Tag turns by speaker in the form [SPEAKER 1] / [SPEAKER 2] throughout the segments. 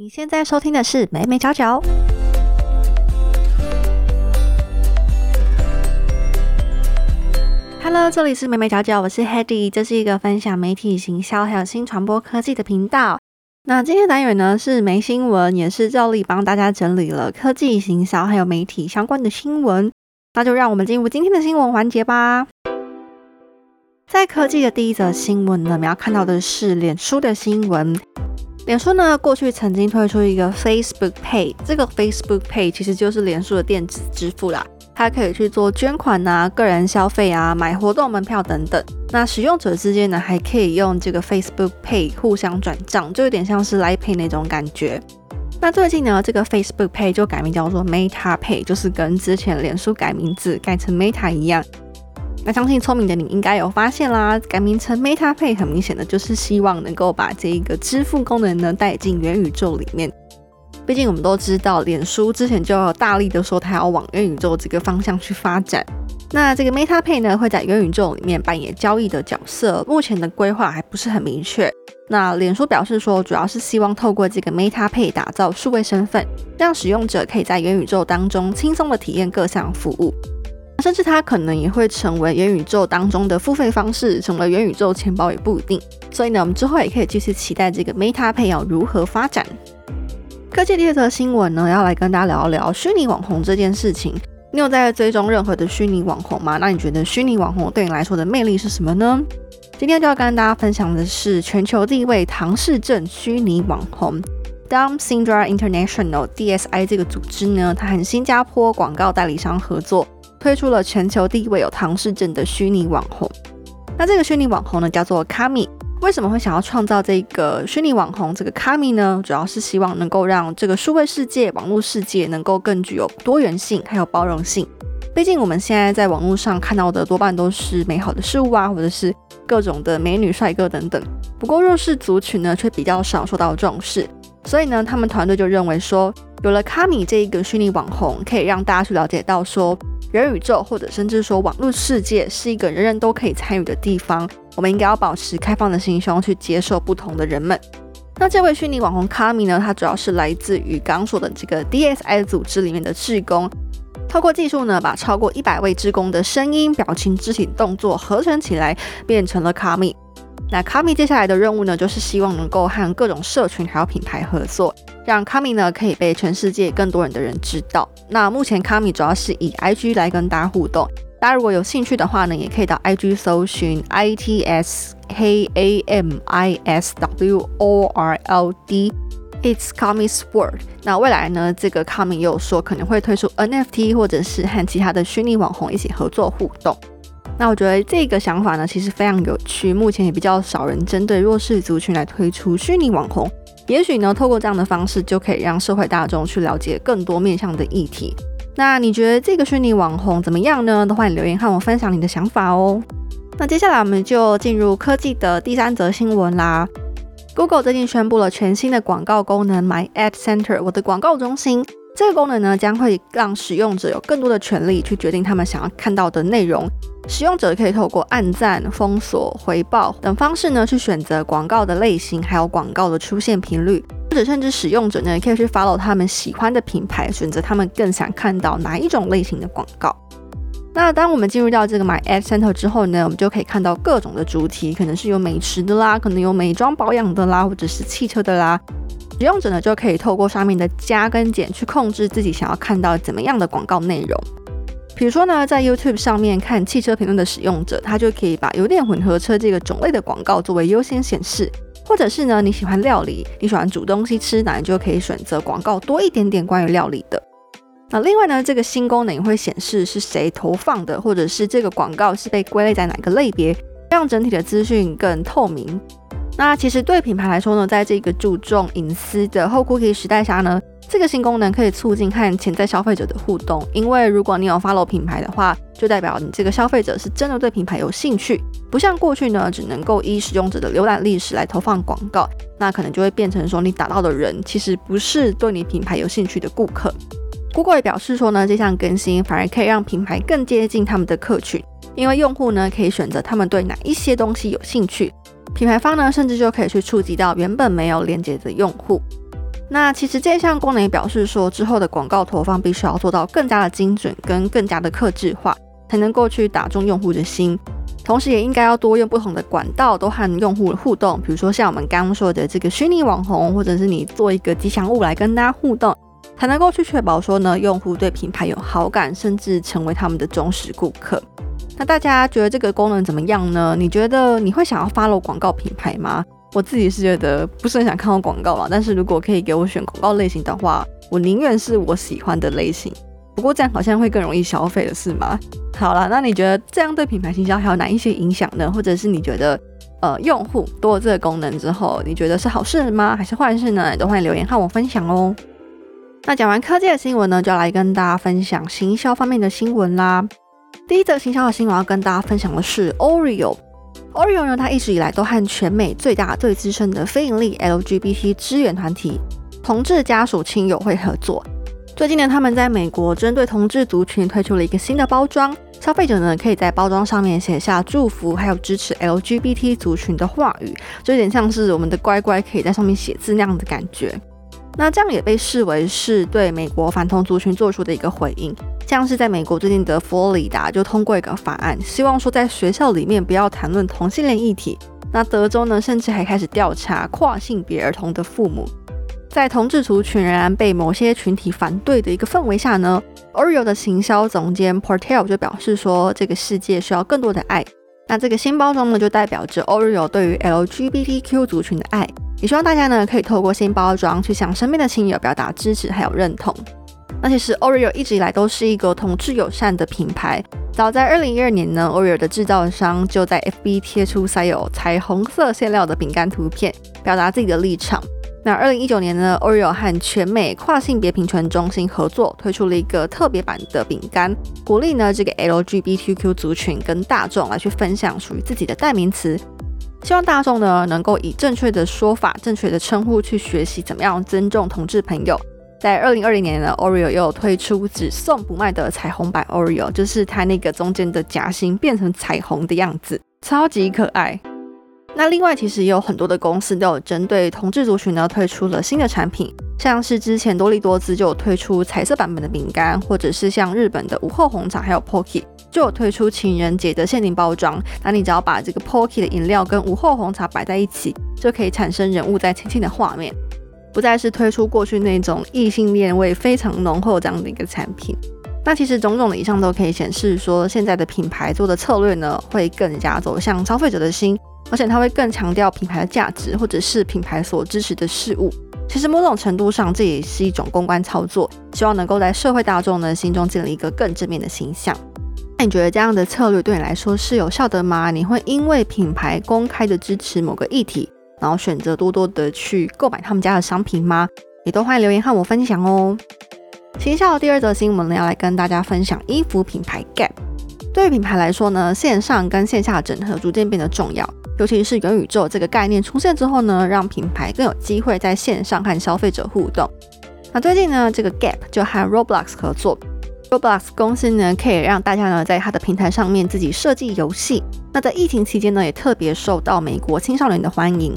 [SPEAKER 1] 你现在收听的是美美角角。Hello，这里是美美角角，我是 Hedy，这是一个分享媒体行销还有新传播科技的频道。那今天单元呢是没新闻，也是照例帮大家整理了科技行销还有媒体相关的新闻。那就让我们进入今天的新闻环节吧。在科技的第一则新闻呢，我们要看到的是脸书的新闻。脸书呢，过去曾经推出一个 Facebook Pay，这个 Facebook Pay 其实就是脸书的电子支付啦，它可以去做捐款啊、个人消费啊、买活动门票等等。那使用者之间呢，还可以用这个 Facebook Pay 互相转账，就有点像是 Line Pay 那种感觉。那最近呢，这个 Facebook Pay 就改名叫做 Meta Pay，就是跟之前脸书改名字改成 Meta 一样。那相信聪明的你应该有发现啦，改名成 Meta Pay 很明显的就是希望能够把这一个支付功能呢带进元宇宙里面。毕竟我们都知道，脸书之前就要大力的说它要往元宇宙这个方向去发展。那这个 Meta Pay 呢会在元宇宙里面扮演交易的角色，目前的规划还不是很明确。那脸书表示说，主要是希望透过这个 Meta Pay 打造数位身份，让使用者可以在元宇宙当中轻松的体验各项服务。甚至它可能也会成为元宇宙当中的付费方式，成为元宇宙钱包也不一定。所以呢，我们之后也可以继续期待这个 Meta Pay 要如何发展。科技第二则新闻呢，要来跟大家聊一聊虚拟网红这件事情。你有在追踪任何的虚拟网红吗？那你觉得虚拟网红对你来说的魅力是什么呢？今天就要跟大家分享的是全球第一位唐氏症虚拟网红 Down Syndrome International DSI 这个组织呢，它和新加坡广告代理商合作。推出了全球第一位有唐氏症的虚拟网红。那这个虚拟网红呢，叫做卡米。为什么会想要创造这个虚拟网红这个卡米呢？主要是希望能够让这个数位世界、网络世界能够更具有多元性，还有包容性。毕竟我们现在在网络上看到的多半都是美好的事物啊，或者是各种的美女帅哥等等。不过弱势族群呢，却比较少受到重视。所以呢，他们团队就认为说，有了卡米这一个虚拟网红，可以让大家去了解到说。元宇宙，或者甚至说网络世界，是一个人人都可以参与的地方。我们应该要保持开放的心胸，去接受不同的人们。那这位虚拟网红卡米呢？他主要是来自于刚说的这个 DSI 组织里面的志工，透过技术呢，把超过一百位志工的声音、表情、肢体动作合成起来，变成了卡米。那卡米接下来的任务呢，就是希望能够和各种社群还有品牌合作，让卡米呢可以被全世界更多人的人知道。那目前卡米主要是以 IG 来跟大家互动，大家如果有兴趣的话呢，也可以到 IG 搜寻 I T S K A M I S W O R L D，It's Kami's World。那未来呢，这个卡米又说可能会推出 NFT，或者是和其他的虚拟网红一起合作互动。那我觉得这个想法呢，其实非常有趣。目前也比较少人针对弱势族群来推出虚拟网红，也许呢，透过这样的方式，就可以让社会大众去了解更多面向的议题。那你觉得这个虚拟网红怎么样呢？都欢迎留言和我分享你的想法哦。那接下来我们就进入科技的第三则新闻啦。Google 最近宣布了全新的广告功能 My Ad Center，我的广告中心。这个功能呢，将会让使用者有更多的权利去决定他们想要看到的内容。使用者可以透过按赞、封锁、回报等方式呢，去选择广告的类型，还有广告的出现频率。或者甚至使用者呢，也可以去 follow 他们喜欢的品牌，选择他们更想看到哪一种类型的广告。那当我们进入到这个 My Ad Center 之后呢，我们就可以看到各种的主题，可能是有美食的啦，可能有美妆保养的啦，或者是汽车的啦。使用者呢就可以透过上面的加跟减去控制自己想要看到怎么样的广告内容。比如说呢，在 YouTube 上面看汽车评论的使用者，他就可以把油电混合车这个种类的广告作为优先显示。或者是呢，你喜欢料理，你喜欢煮东西吃，那你就可以选择广告多一点点关于料理的。那另外呢，这个新功能也会显示是谁投放的，或者是这个广告是被归类在哪个类别，让整体的资讯更透明。那其实对品牌来说呢，在这个注重隐私的后 cookie 时代下呢，这个新功能可以促进和潜在消费者的互动。因为如果你有 follow 品牌的话，就代表你这个消费者是真的对品牌有兴趣，不像过去呢，只能够依使用者的浏览历史来投放广告，那可能就会变成说你打到的人其实不是对你品牌有兴趣的顾客。Google 也表示说呢，这项更新反而可以让品牌更接近他们的客群，因为用户呢可以选择他们对哪一些东西有兴趣。品牌方呢，甚至就可以去触及到原本没有连接的用户。那其实这项功能也表示说，之后的广告投放必须要做到更加的精准跟更加的克制化，才能够去打中用户的心。同时，也应该要多用不同的管道，都和用户互动。比如说像我们刚刚说的这个虚拟网红，或者是你做一个吉祥物来跟大家互动，才能够去确保说呢，用户对品牌有好感，甚至成为他们的忠实顾客。那大家觉得这个功能怎么样呢？你觉得你会想要 follow 广告品牌吗？我自己是觉得不是很想看到广告嘛，但是如果可以给我选广告类型的话，我宁愿是我喜欢的类型。不过这样好像会更容易消费了，是吗？好了，那你觉得这样对品牌行销还有哪一些影响呢？或者是你觉得，呃，用户多了这个功能之后，你觉得是好事吗？还是坏事呢？都欢迎留言和我分享哦。那讲完科技的新闻呢，就要来跟大家分享行销方面的新闻啦。第一则行销的新闻要跟大家分享的是 Oreo。Oreo 呢，它一直以来都和全美最大、最资深的非盈利 LGBT 支援团体同志家属亲友会合作。最近呢，他们在美国针对同志族群推出了一个新的包装，消费者呢可以在包装上面写下祝福，还有支持 LGBT 族群的话语，就有点像是我们的乖乖可以在上面写字那样的感觉。那这样也被视为是对美国反同族群做出的一个回应。像是在美国最近的佛罗里达就通过一个法案，希望说在学校里面不要谈论同性恋议题。那德州呢，甚至还开始调查跨性别儿童的父母。在同志族群仍然被某些群体反对的一个氛围下呢，Oreo 的行销总监 Portel 就表示说，这个世界需要更多的爱。那这个新包装呢，就代表着 Oreo 对于 LGBTQ 族群的爱。也希望大家呢可以透过新包装去向身边的亲友表达支持还有认同。那其实 Oreo 一直以来都是一个同志友善的品牌。早在二零一二年呢，Oreo 的制造商就在 FB 贴出塞有彩虹色馅料的饼干图片，表达自己的立场。那二零一九年呢，Oreo 和全美跨性别平权中心合作，推出了一个特别版的饼干，鼓励呢这个 LGBTQ 族群跟大众来去分享属于自己的代名词。希望大众呢能够以正确的说法、正确的称呼去学习怎么样尊重同志朋友。在二零二零年呢，Oreo 又推出只送不卖的彩虹版 Oreo，就是它那个中间的夹心变成彩虹的样子，超级可爱。那另外其实也有很多的公司都有针对同志族群呢推出了新的产品，像是之前多利多姿就有推出彩色版本的饼干，或者是像日本的午后红茶还有 Pocky。就有推出情人节的限定包装，那你只要把这个 Pocky 的饮料跟午后红茶摆在一起，就可以产生人物在亲亲的画面，不再是推出过去那种异性恋味非常浓厚这样的一个产品。那其实种种的以上都可以显示说，现在的品牌做的策略呢，会更加走向消费者的心，而且它会更强调品牌的价值，或者是品牌所支持的事物。其实某种程度上，这也是一种公关操作，希望能够在社会大众呢心中建立一个更正面的形象。那你觉得这样的策略对你来说是有效的吗？你会因为品牌公开的支持某个议题，然后选择多多的去购买他们家的商品吗？也都欢迎留言和我分享哦。接下来第二则新闻呢，要来跟大家分享衣服品牌 Gap。对品牌来说呢，线上跟线下整合逐渐变得重要，尤其是元宇宙这个概念出现之后呢，让品牌更有机会在线上和消费者互动。那最近呢，这个 Gap 就和 Roblox 合作。Roblox 公司呢，可以让大家呢在它的平台上面自己设计游戏。那在疫情期间呢，也特别受到美国青少年的欢迎。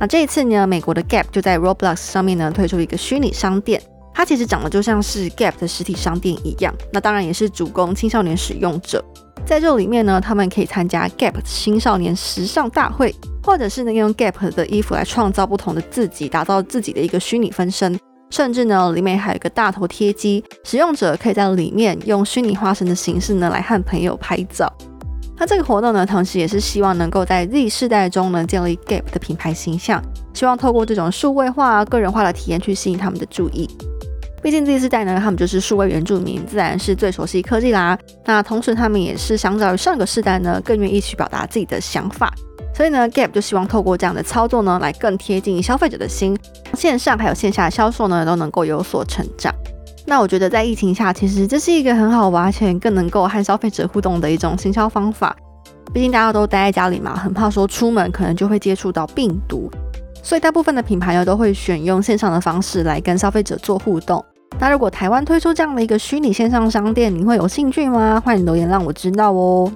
[SPEAKER 1] 那这一次呢，美国的 Gap 就在 Roblox 上面呢推出一个虚拟商店，它其实长得就像是 Gap 的实体商店一样。那当然也是主攻青少年使用者。在这里面呢，他们可以参加 Gap 青少年时尚大会，或者是呢用 Gap 的衣服来创造不同的自己，打造自己的一个虚拟分身。甚至呢，里面还有一个大头贴机，使用者可以在里面用虚拟化身的形式呢来和朋友拍照。那这个活动呢，同时也是希望能够在 Z 世代中呢建立 Gap 的品牌形象，希望透过这种数位化、个人化的体验去吸引他们的注意。毕竟 Z 世代呢，他们就是数位原住民，自然是最熟悉科技啦。那同时他们也是相较于上个世代呢，更愿意去表达自己的想法。所以呢，Gap 就希望透过这样的操作呢，来更贴近消费者的心，线上还有线下销售呢，都能够有所成长。那我觉得在疫情下，其实这是一个很好玩，而且更能够和消费者互动的一种行销方法。毕竟大家都待在家里嘛，很怕说出门可能就会接触到病毒，所以大部分的品牌呢，都会选用线上的方式来跟消费者做互动。那如果台湾推出这样的一个虚拟线上商店，你会有兴趣吗？欢迎留言让我知道哦。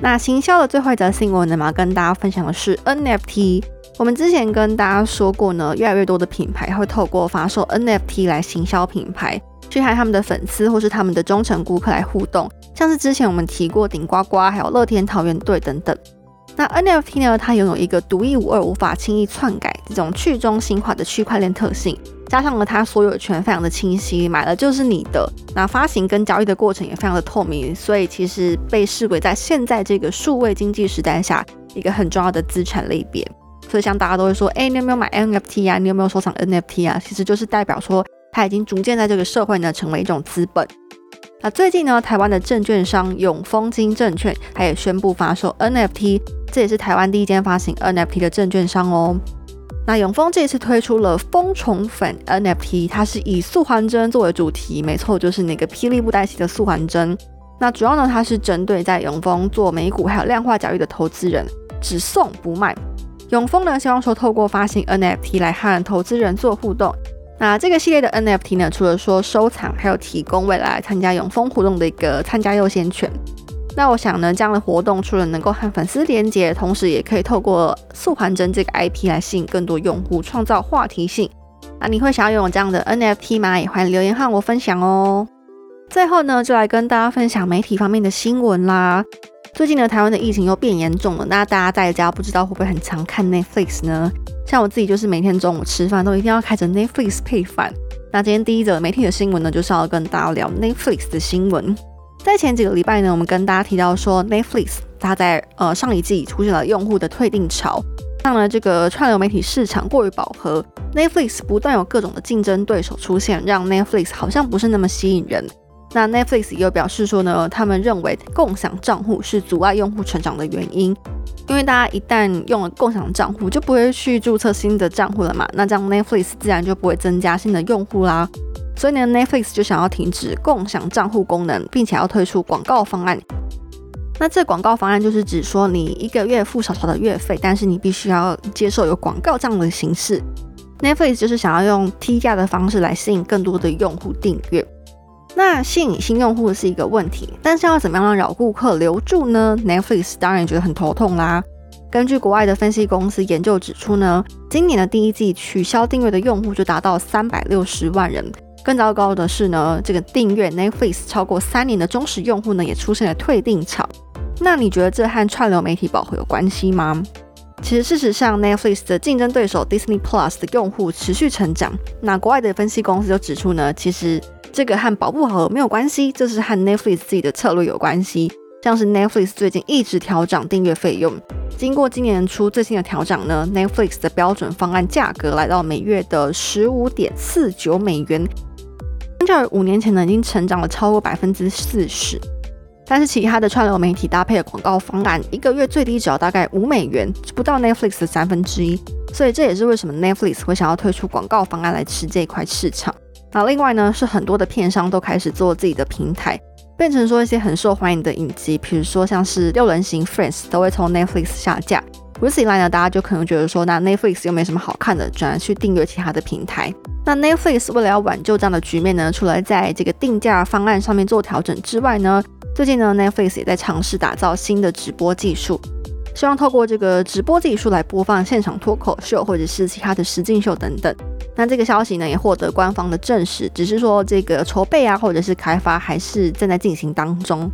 [SPEAKER 1] 那行销的最后一则新闻呢，要跟大家分享的是 NFT。我们之前跟大家说过呢，越来越多的品牌会透过发售 NFT 来行销品牌，去和他们的粉丝或是他们的忠诚顾客来互动，像是之前我们提过顶呱呱，还有乐天桃园队等等。那 NFT 呢？它拥有一个独一无二、无法轻易篡改这种去中心化的区块链特性，加上了它所有权非常的清晰，买了就是你的。那发行跟交易的过程也非常的透明，所以其实被视为在现在这个数位经济时代下一个很重要的资产类别。所以像大家都会说，哎，你有没有买 NFT 啊？你有没有收藏 NFT 啊？其实就是代表说，它已经逐渐在这个社会呢成为一种资本。那最近呢，台湾的证券商永丰金证券，它也宣布发售 NFT。这也是台湾第一间发行 NFT 的证券商哦。那永丰这次推出了蜂虫粉 NFT，它是以素环针作为主题，没错，就是那个霹雳布袋戏的素环针。那主要呢，它是针对在永丰做美股还有量化交易的投资人，只送不卖。永丰呢，希望说透过发行 NFT 来和投资人做互动。那这个系列的 NFT 呢，除了说收藏，还有提供未来参加永丰活动的一个参加优先权。那我想呢，这样的活动除了能够和粉丝连接，同时也可以透过素环针这个 IP 来吸引更多用户，创造话题性。那你会想要拥有这样的 NFT 吗？也欢迎留言和我分享哦。最后呢，就来跟大家分享媒体方面的新闻啦。最近呢，台湾的疫情又变严重了。那大家在家不知道会不会很常看 Netflix 呢？像我自己就是每天中午吃饭都一定要开着 Netflix 配饭。那今天第一则媒体的新闻呢，就是要跟大家聊 Netflix 的新闻。在前几个礼拜呢，我们跟大家提到说，Netflix 它在呃上一季出现了用户的退订潮，让呢这个串流媒体市场过于饱和，Netflix 不断有各种的竞争对手出现，让 Netflix 好像不是那么吸引人。那 Netflix 又表示说呢，他们认为共享账户是阻碍用户成长的原因，因为大家一旦用了共享账户，就不会去注册新的账户了嘛，那这样 Netflix 自然就不会增加新的用户啦。所以呢，Netflix 就想要停止共享账户功能，并且要推出广告方案。那这广告方案就是指说，你一个月付少少的月费，但是你必须要接受有广告这样的形式。Netflix 就是想要用低价的方式来吸引更多的用户订阅。那吸引新用户是一个问题，但是要怎么样让老顾客留住呢？Netflix 当然觉得很头痛啦。根据国外的分析公司研究指出呢，今年的第一季取消订阅的用户就达到三百六十万人。更糟糕的是呢，这个订阅 Netflix 超过三年的忠实用户呢，也出现了退订潮。那你觉得这和串流媒体保护有关系吗？其实事实上，Netflix 的竞争对手 Disney Plus 的用户持续成长。那国外的分析公司就指出呢，其实这个和保护好没有关系，这是和 Netflix 自己的策略有关系。像是 Netflix 最近一直调涨订阅费用，经过今年初最新的调整呢，Netflix 的标准方案价格来到每月的十五点四九美元。相较于五年前呢，已经成长了超过百分之四十。但是其他的串流媒体搭配的广告方案，一个月最低只要大概五美元，不到 Netflix 的三分之一。所以这也是为什么 Netflix 会想要推出广告方案来吃这一块市场。那另外呢，是很多的片商都开始做自己的平台，变成说一些很受欢迎的影集，比如说像是六人行 Friends 都会从 Netflix 下架。如此一来呢，大家就可能觉得说，那 Netflix 又没什么好看的，转而去订阅其他的平台。那 Netflix 为了要挽救这样的局面呢，除了在这个定价方案上面做调整之外呢，最近呢，Netflix 也在尝试打造新的直播技术，希望透过这个直播技术来播放现场脱口秀或者是其他的实境秀等等。那这个消息呢，也获得官方的证实，只是说这个筹备啊，或者是开发还是正在进行当中。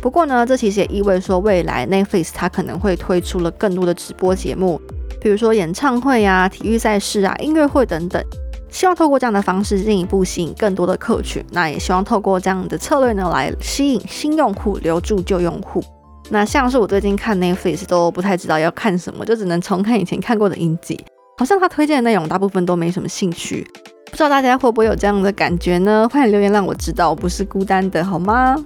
[SPEAKER 1] 不过呢，这其实也意味说，未来 Netflix 它可能会推出了更多的直播节目，比如说演唱会啊、体育赛事啊、音乐会等等，希望透过这样的方式进一步吸引更多的客群。那也希望透过这样的策略呢，来吸引新用户，留住旧用户。那像是我最近看 Netflix 都不太知道要看什么，就只能重看以前看过的影集，好像他推荐的内容大部分都没什么兴趣。不知道大家会不会有这样的感觉呢？欢迎留言让我知道，我不是孤单的，好吗？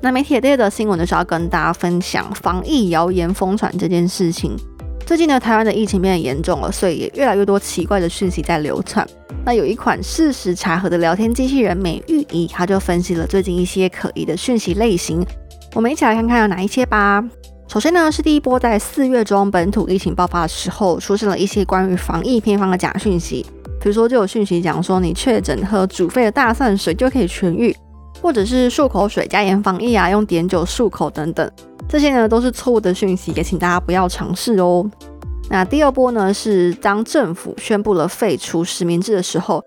[SPEAKER 1] 那媒体第二的新闻呢，是要跟大家分享防疫谣言疯传这件事情。最近呢，台湾的疫情变得严重了，所以也越来越多奇怪的讯息在流传。那有一款事实查核的聊天机器人美玉仪，它就分析了最近一些可疑的讯息类型。我们一起来看看有哪一些吧。首先呢，是第一波在四月中本土疫情爆发的时候，出现了一些关于防疫偏方的假讯息，比如说就有讯息讲说你确诊喝煮沸的大蒜水就可以痊愈。或者是漱口水加盐防疫啊，用碘酒漱口等等，这些呢都是错误的讯息，也请大家不要尝试哦。那第二波呢，是当政府宣布了废除实名制的时候，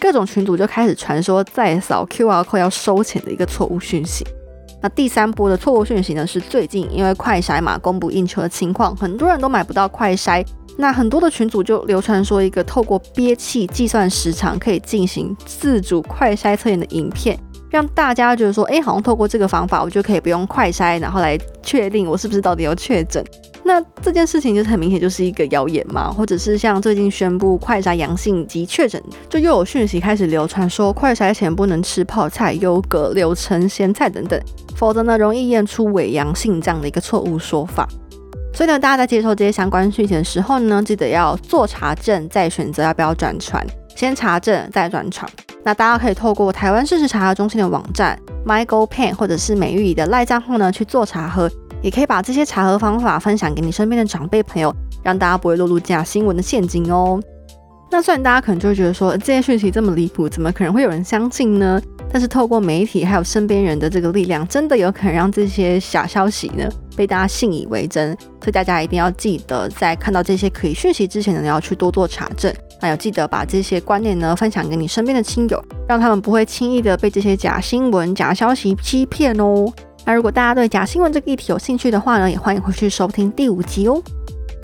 [SPEAKER 1] 各种群组就开始传说再扫 QR code 要收钱的一个错误讯息。那第三波的错误讯息呢，是最近因为快筛嘛供不应求的情况，很多人都买不到快筛。那很多的群组就流传说，一个透过憋气计算时长可以进行自主快筛测验的影片，让大家觉得说，哎，好像透过这个方法，我就可以不用快筛，然后来确定我是不是到底有确诊。那这件事情就是很明显就是一个谣言嘛，或者是像最近宣布快筛阳性及确诊，就又有讯息开始流传说，快筛前不能吃泡菜、优格、柳橙、咸菜等等，否则呢容易验出伪阳性这样的一个错误说法。所以呢，大家在接受这些相关讯息的时候呢，记得要做查证，再选择要不要转传。先查证再转传。那大家可以透过台湾事实查核中心的网站 MyGoPen 或者是美玉的赖账号呢去做查核，也可以把这些查核方法分享给你身边的长辈朋友，让大家不会落入假新闻的陷阱哦。那虽然大家可能就会觉得说这些讯息这么离谱，怎么可能会有人相信呢？但是透过媒体还有身边人的这个力量，真的有可能让这些假消息呢被大家信以为真。所以大家一定要记得，在看到这些可疑讯息之前呢，要去多做查证。还有记得把这些观念呢分享给你身边的亲友，让他们不会轻易的被这些假新闻、假消息欺骗哦。那如果大家对假新闻这个议题有兴趣的话呢，也欢迎回去收听第五集哦。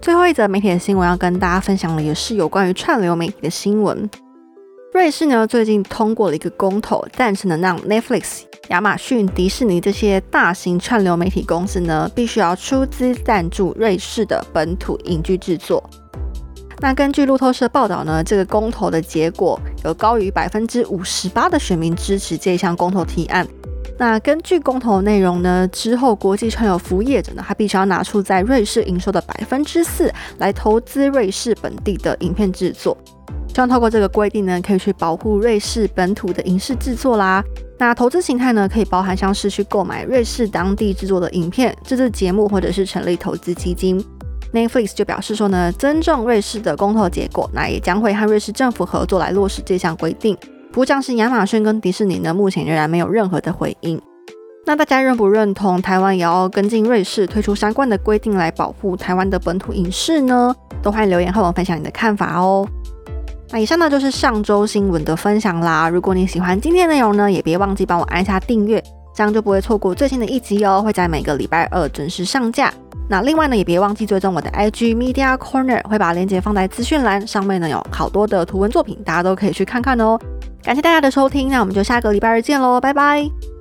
[SPEAKER 1] 最后一则媒体的新闻要跟大家分享的，也是有关于串流媒体的新闻。瑞士呢最近通过了一个公投，赞成的让 Netflix、亚马逊、迪士尼这些大型串流媒体公司呢，必须要出资赞助瑞士的本土影剧制作。那根据路透社报道呢，这个公投的结果有高于百分之五十八的选民支持这项公投提案。那根据公投内容呢，之后国际串流服务业者呢，他必须要拿出在瑞士营收的百分之四来投资瑞士本地的影片制作。希望透过这个规定呢，可以去保护瑞士本土的影视制作啦。那投资形态呢，可以包含像是去购买瑞士当地制作的影片、自制节目，或者是成立投资基金。Netflix 就表示说呢，尊重瑞士的公投结果，那也将会和瑞士政府合作来落实这项规定。不过，像是亚马逊跟迪士尼呢，目前仍然没有任何的回应。那大家认不认同台湾也要跟进瑞士推出相关的规定来保护台湾的本土影视呢？都欢迎留言和我分享你的看法哦。那以上呢就是上周新闻的分享啦。如果你喜欢今天内容呢，也别忘记帮我按下订阅，这样就不会错过最新的一集哦。会在每个礼拜二准时上架。那另外呢，也别忘记追踪我的 IG Media Corner，会把链接放在资讯栏上面呢，有好多的图文作品，大家都可以去看看哦。感谢大家的收听，那我们就下个礼拜二见喽，拜拜。